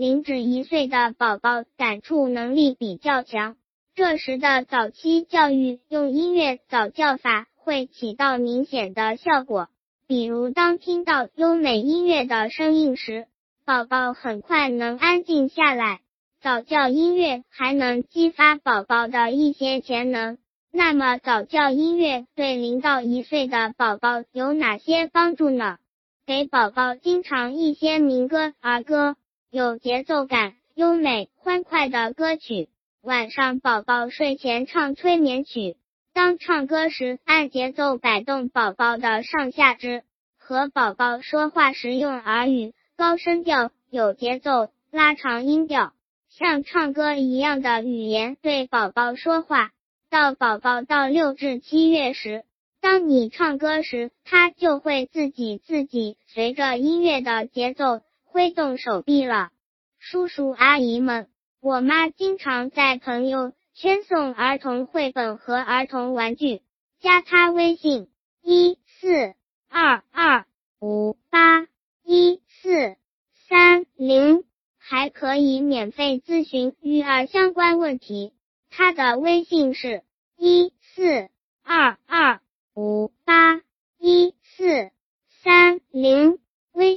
零至一岁的宝宝感触能力比较强，这时的早期教育用音乐早教法会起到明显的效果。比如，当听到优美音乐的声音时，宝宝很快能安静下来。早教音乐还能激发宝宝的一些潜能。那么，早教音乐对零到一岁的宝宝有哪些帮助呢？给宝宝经常一些民歌、儿歌，有节奏感、优美、欢快的歌曲。晚上宝宝睡前唱催眠曲。当唱歌时，按节奏摆动宝宝的上下肢；和宝宝说话时用耳语、高声调、有节奏、拉长音调，像唱歌一样的语言对宝宝说话。到宝宝到六至七月时，当你唱歌时，他就会自己自己随着音乐的节奏挥动手臂了。叔叔阿姨们，我妈经常在朋友。圈送儿童绘本和儿童玩具，加他微信一四二二五八一四三零，还可以免费咨询育儿相关问题。他的微信是一四二二五八一四三零，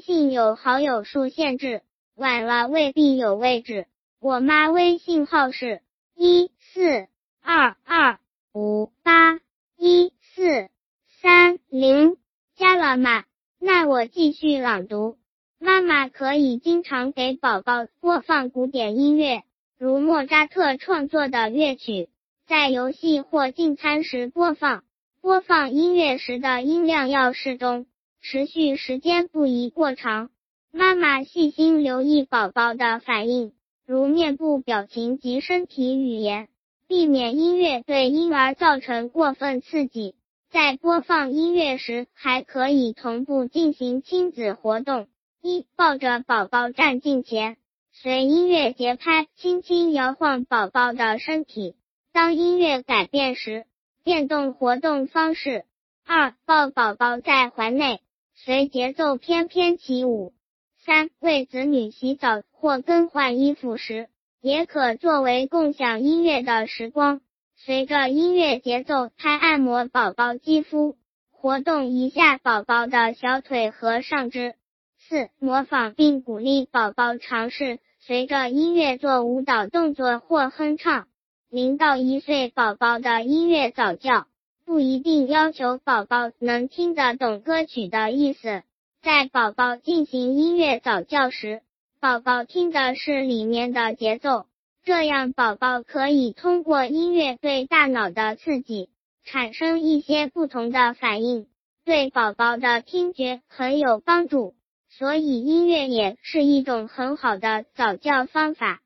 信有好友数限制，晚了未必有位置。我妈微信号是一。四二二五八一四三零，加了吗？那我继续朗读。妈妈可以经常给宝宝播放古典音乐，如莫扎特创作的乐曲，在游戏或进餐时播放。播放音乐时的音量要适中，持续时间不宜过长。妈妈细心留意宝宝的反应，如面部表情及身体语言。避免音乐对婴儿造成过分刺激。在播放音乐时，还可以同步进行亲子活动。一、抱着宝宝站近前，随音乐节拍轻轻摇晃宝宝的身体。当音乐改变时，变动活动方式。二、抱宝宝在怀内，随节奏翩翩起舞。三、为子女洗澡或更换衣服时。也可作为共享音乐的时光，随着音乐节奏拍按摩宝宝肌肤，活动一下宝宝的小腿和上肢。四、模仿并鼓励宝宝尝试随着音乐做舞蹈动作或哼唱。零到一岁宝宝的音乐早教不一定要求宝宝能听得懂歌曲的意思，在宝宝进行音乐早教时。宝宝听的是里面的节奏，这样宝宝可以通过音乐对大脑的刺激，产生一些不同的反应，对宝宝的听觉很有帮助。所以音乐也是一种很好的早教方法。